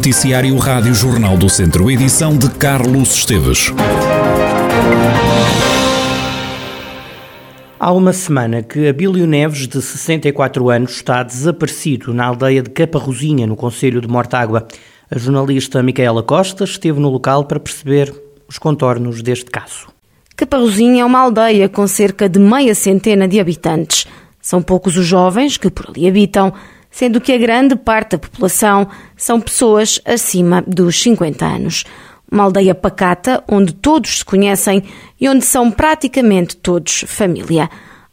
Noticiário Rádio Jornal do Centro, edição de Carlos Esteves. Há uma semana que Abílio Neves, de 64 anos, está desaparecido na aldeia de Caparrozinha, no Conselho de Mortágua. A jornalista Micaela Costa esteve no local para perceber os contornos deste caso. Caparrozinha é uma aldeia com cerca de meia centena de habitantes. São poucos os jovens que por ali habitam, sendo que a grande parte da população são pessoas acima dos 50 anos. Uma aldeia pacata onde todos se conhecem e onde são praticamente todos família.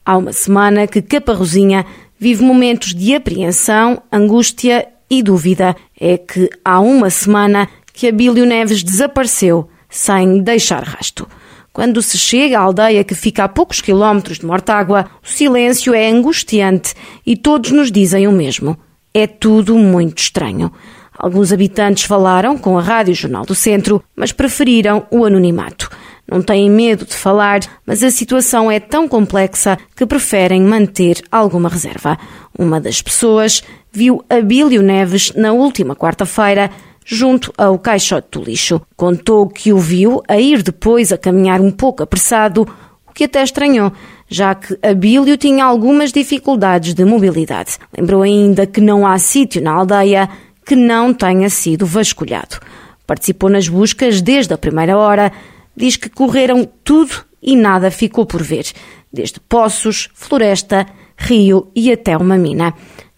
Há uma semana que Caparrozinha vive momentos de apreensão, angústia e dúvida. É que há uma semana que Abílio Neves desapareceu sem deixar rasto. Quando se chega à aldeia que fica a poucos quilómetros de Mortágua, o silêncio é angustiante e todos nos dizem o mesmo. É tudo muito estranho. Alguns habitantes falaram com a Rádio Jornal do Centro, mas preferiram o anonimato. Não têm medo de falar, mas a situação é tão complexa que preferem manter alguma reserva. Uma das pessoas viu Abílio Neves na última quarta-feira junto ao caixote do lixo. Contou que o viu a ir depois a caminhar um pouco apressado, o que até estranhou, já que Abílio tinha algumas dificuldades de mobilidade. Lembrou ainda que não há sítio na aldeia que não tenha sido vasculhado. Participou nas buscas desde a primeira hora, diz que correram tudo e nada ficou por ver, desde poços, floresta, rio e até uma mina.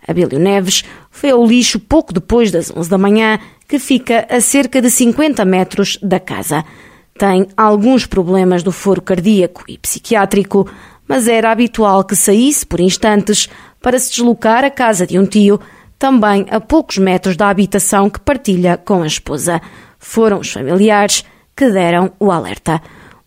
Abílio Neves foi ao lixo pouco depois das 11 da manhã, que fica a cerca de 50 metros da casa. Tem alguns problemas do foro cardíaco e psiquiátrico, mas era habitual que saísse por instantes para se deslocar à casa de um tio também a poucos metros da habitação que partilha com a esposa. Foram os familiares que deram o alerta.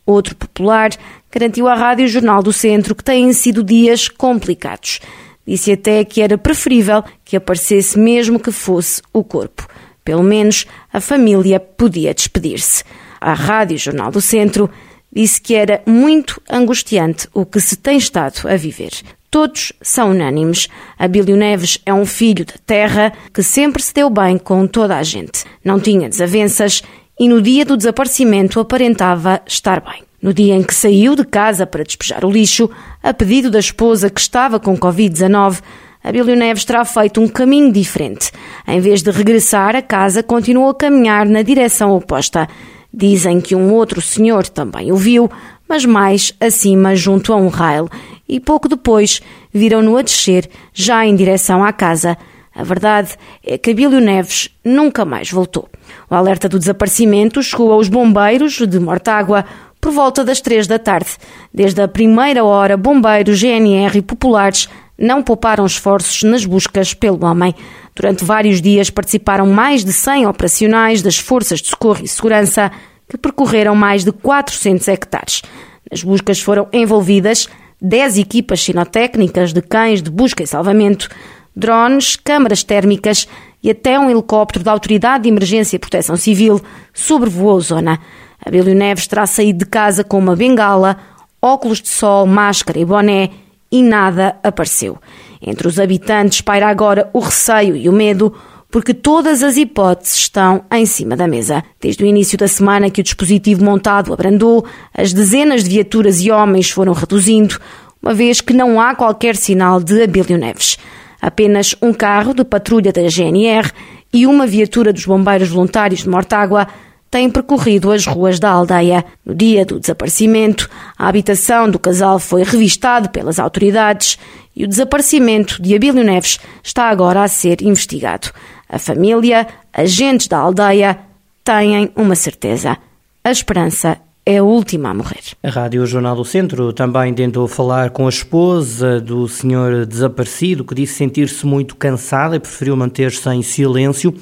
Outro popular garantiu à Rádio Jornal do Centro que têm sido dias complicados. Disse até que era preferível que aparecesse mesmo que fosse o corpo. Pelo menos a família podia despedir-se. A Rádio Jornal do Centro disse que era muito angustiante o que se tem estado a viver. Todos são unânimes. Abílio Neves é um filho da terra que sempre se deu bem com toda a gente. Não tinha desavenças e no dia do desaparecimento aparentava estar bem. No dia em que saiu de casa para despejar o lixo, a pedido da esposa que estava com Covid-19, Abílio Neves terá feito um caminho diferente. Em vez de regressar a casa, continuou a caminhar na direção oposta. Dizem que um outro senhor também o viu, mas mais acima junto a um rail, e pouco depois viram-no a descer, já em direção à casa. A verdade é que Abílio Neves nunca mais voltou. O alerta do desaparecimento chegou aos bombeiros de Mortágua por volta das três da tarde. Desde a primeira hora, bombeiros, GNR e populares não pouparam esforços nas buscas pelo homem. Durante vários dias participaram mais de 100 operacionais das forças de socorro e segurança que percorreram mais de 400 hectares. Nas buscas foram envolvidas 10 equipas sinotécnicas de cães de busca e salvamento, drones, câmaras térmicas e até um helicóptero da Autoridade de Emergência e Proteção Civil sobrevoou a zona. Abílio Neves terá saído de casa com uma bengala, óculos de sol, máscara e boné e nada apareceu. Entre os habitantes paira agora o receio e o medo porque todas as hipóteses estão em cima da mesa. Desde o início da semana que o dispositivo montado abrandou, as dezenas de viaturas e homens foram reduzindo, uma vez que não há qualquer sinal de Abílio Neves. Apenas um carro de patrulha da GNR e uma viatura dos bombeiros voluntários de Mortágua têm percorrido as ruas da aldeia. No dia do desaparecimento, a habitação do casal foi revistada pelas autoridades e o desaparecimento de Abílio Neves está agora a ser investigado. A família, agentes da aldeia, têm uma certeza. A esperança é a última a morrer. A Rádio Jornal do Centro também tentou falar com a esposa do senhor desaparecido, que disse sentir-se muito cansada e preferiu manter-se em silêncio.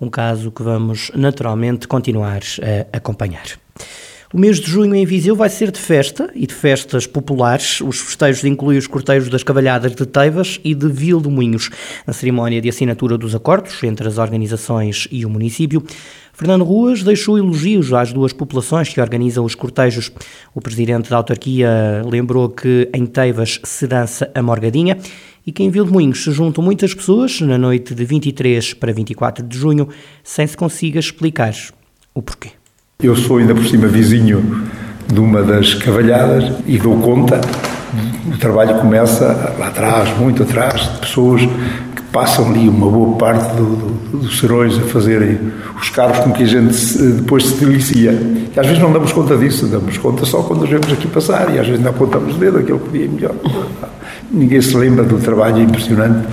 Um caso que vamos naturalmente continuar a acompanhar. O mês de junho em Viseu vai ser de festa e de festas populares. Os festejos incluem os cortejos das Cavalhadas de Teivas e de Vil de Moinhos. Na cerimónia de assinatura dos acordos entre as organizações e o município, Fernando Ruas deixou elogios às duas populações que organizam os cortejos. O presidente da autarquia lembrou que em Teivas se dança a morgadinha e que em Vilmoinhos se juntam muitas pessoas na noite de 23 para 24 de junho sem se consiga explicar o porquê. Eu sou ainda por cima vizinho de uma das cavalhadas e dou conta. O trabalho começa lá atrás, muito atrás, de pessoas que passam ali uma boa parte do, do, dos serões a fazerem os carros com que a gente depois se delicia. E às vezes não damos conta disso, damos conta só quando os vemos aqui passar e às vezes não apontamos o dedo, aquele podia ir melhor. Ninguém se lembra do trabalho impressionante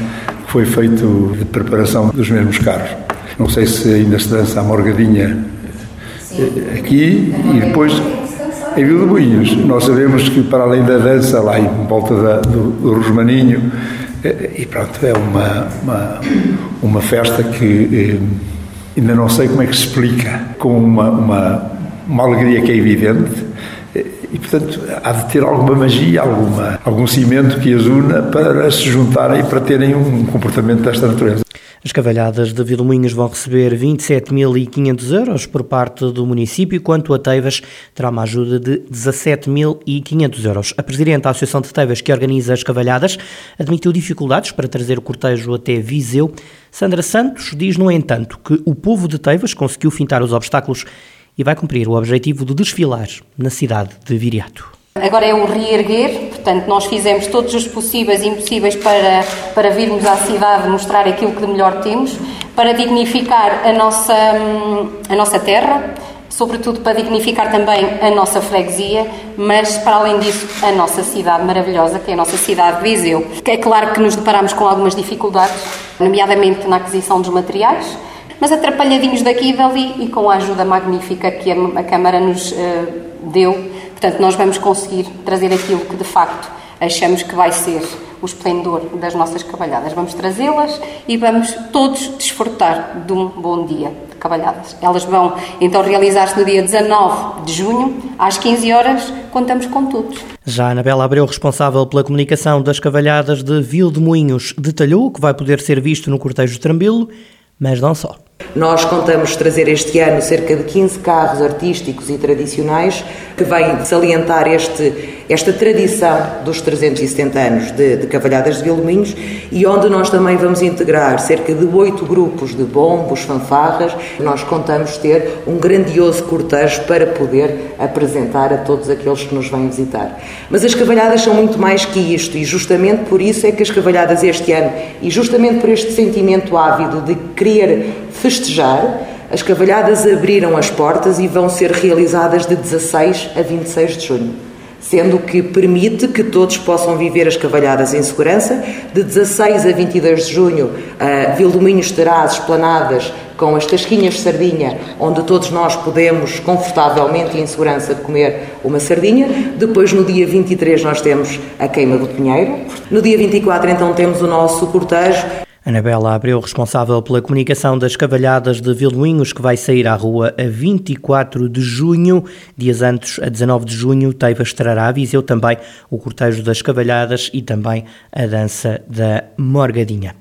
que foi feito de preparação dos mesmos carros. Não sei se ainda se dança a morgadinha eh, aqui e depois em Vila de. Nós sabemos que para além da dança lá em volta da, do, do Rosmaninho, eh, e pronto, é uma, uma, uma festa que eh, ainda não sei como é que se explica, com uma, uma, uma alegria que é evidente, e, portanto, há de ter alguma magia, alguma, algum cimento que as una para se juntarem e para terem um comportamento desta natureza. As cavalhadas de Vilmoinhos vão receber 27.500 euros por parte do município, quanto a Teivas terá uma ajuda de 17.500 euros. A Presidente da Associação de Teivas, que organiza as cavalhadas, admitiu dificuldades para trazer o cortejo até Viseu. Sandra Santos diz, no entanto, que o povo de Teivas conseguiu fintar os obstáculos e vai cumprir o objetivo de desfilar na cidade de Viriato. Agora é o reerguer, portanto, nós fizemos todos os possíveis e impossíveis para, para virmos à cidade mostrar aquilo que de melhor temos, para dignificar a nossa, a nossa terra, sobretudo para dignificar também a nossa freguesia, mas para além disso, a nossa cidade maravilhosa, que é a nossa cidade de Viseu. É claro que nos deparamos com algumas dificuldades, nomeadamente na aquisição dos materiais, mas atrapalhadinhos daqui e dali e com a ajuda magnífica que a, Câmara nos uh, deu, portanto, nós vamos conseguir trazer aquilo que de facto achamos que vai ser o esplendor das nossas cavalhadas. Vamos trazê-las e vamos todos desfrutar de um bom dia de cavalhadas. Elas vão então realizar-se no dia 19 de junho, às 15 horas, contamos com todos. Já Anabela Abreu, responsável pela comunicação das cavalhadas de Vildemoinhos, detalhou o que vai poder ser visto no cortejo de Trambilo, mas não só. Nós contamos trazer este ano cerca de 15 carros artísticos e tradicionais que vêm salientar este, esta tradição dos 370 anos de, de Cavalhadas de Vilminhos e onde nós também vamos integrar cerca de oito grupos de bombos, fanfarras. Nós contamos ter um grandioso cortejo para poder apresentar a todos aqueles que nos vêm visitar. Mas as cavalhadas são muito mais que isto e justamente por isso é que as cavalhadas este ano e justamente por este sentimento ávido de querer festejar, as cavalhadas abriram as portas e vão ser realizadas de 16 a 26 de junho, sendo que permite que todos possam viver as cavalhadas em segurança. De 16 a 22 de junho, a Vildominhos terá as esplanadas com as tasquinhas de sardinha, onde todos nós podemos confortavelmente e em segurança comer uma sardinha. Depois, no dia 23, nós temos a queima do pinheiro. No dia 24, então, temos o nosso cortejo Anabela Abreu, responsável pela comunicação das Cavalhadas de Vilmoinhos, que vai sair à rua a 24 de junho. Dias antes, a 19 de junho, Teivas trará a Viseu também o cortejo das Cavalhadas e também a dança da Morgadinha.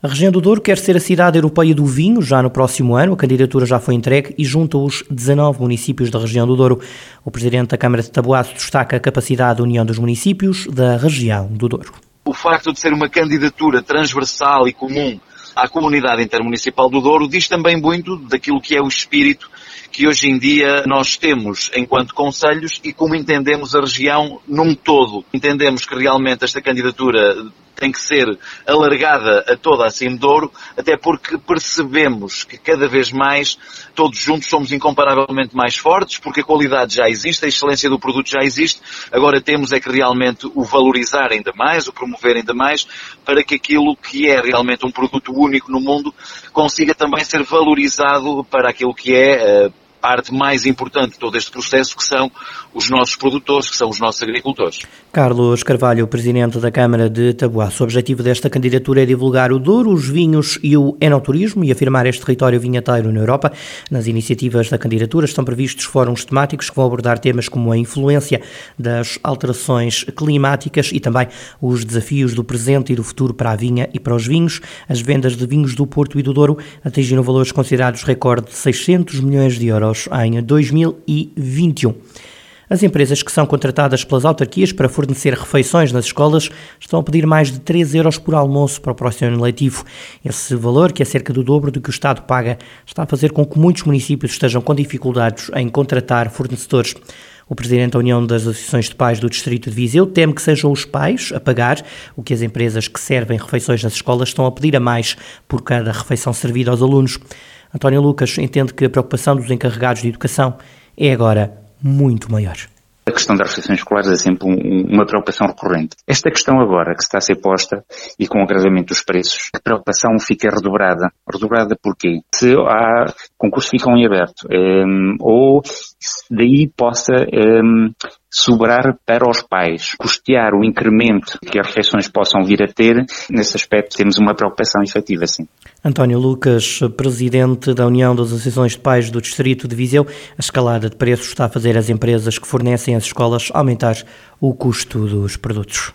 A região do Douro quer ser a cidade europeia do vinho já no próximo ano. A candidatura já foi entregue e junta os 19 municípios da região do Douro. O presidente da Câmara de Taboaço destaca a capacidade da união dos municípios da região do Douro o facto de ser uma candidatura transversal e comum à comunidade intermunicipal do Douro diz também muito daquilo que é o espírito que hoje em dia nós temos enquanto conselhos e como entendemos a região num todo. Entendemos que realmente esta candidatura tem que ser alargada a toda a Cimedouro, até porque percebemos que cada vez mais todos juntos somos incomparavelmente mais fortes, porque a qualidade já existe, a excelência do produto já existe, agora temos é que realmente o valorizar ainda mais, o promover ainda mais, para que aquilo que é realmente um produto único no mundo consiga também ser valorizado para aquilo que é uh, parte mais importante de todo este processo, que são os nossos produtores, que são os nossos agricultores. Carlos Carvalho, Presidente da Câmara de Tabuaço. O objetivo desta candidatura é divulgar o Douro, os vinhos e o enoturismo e afirmar este território vinheteiro na Europa. Nas iniciativas da candidatura estão previstos fóruns temáticos que vão abordar temas como a influência das alterações climáticas e também os desafios do presente e do futuro para a vinha e para os vinhos. As vendas de vinhos do Porto e do Douro atingiram valores considerados recorde de 600 milhões de euros em 2021. As empresas que são contratadas pelas autarquias para fornecer refeições nas escolas estão a pedir mais de 3 euros por almoço para o próximo ano letivo. Esse valor, que é cerca do dobro do que o Estado paga, está a fazer com que muitos municípios estejam com dificuldades em contratar fornecedores. O presidente da União das Associações de Pais do Distrito de Viseu teme que sejam os pais a pagar o que as empresas que servem refeições nas escolas estão a pedir a mais por cada refeição servida aos alunos. António Lucas entende que a preocupação dos encarregados de educação é agora muito maior. A questão das refeições escolares é sempre um, uma preocupação recorrente. Esta questão agora que está a ser posta e com o agravamento dos preços, a preocupação fica redobrada. Redobrada porquê? Se há concursos ficam em aberto, um, ehm, ou daí possa um, ehm, sobrar para os pais, custear o incremento que as refeições possam vir a ter, nesse aspecto temos uma preocupação efetiva, sim. António Lucas, presidente da União das Associações de Pais do Distrito de Viseu, a escalada de preços está a fazer as empresas que fornecem as escolas aumentar o custo dos produtos.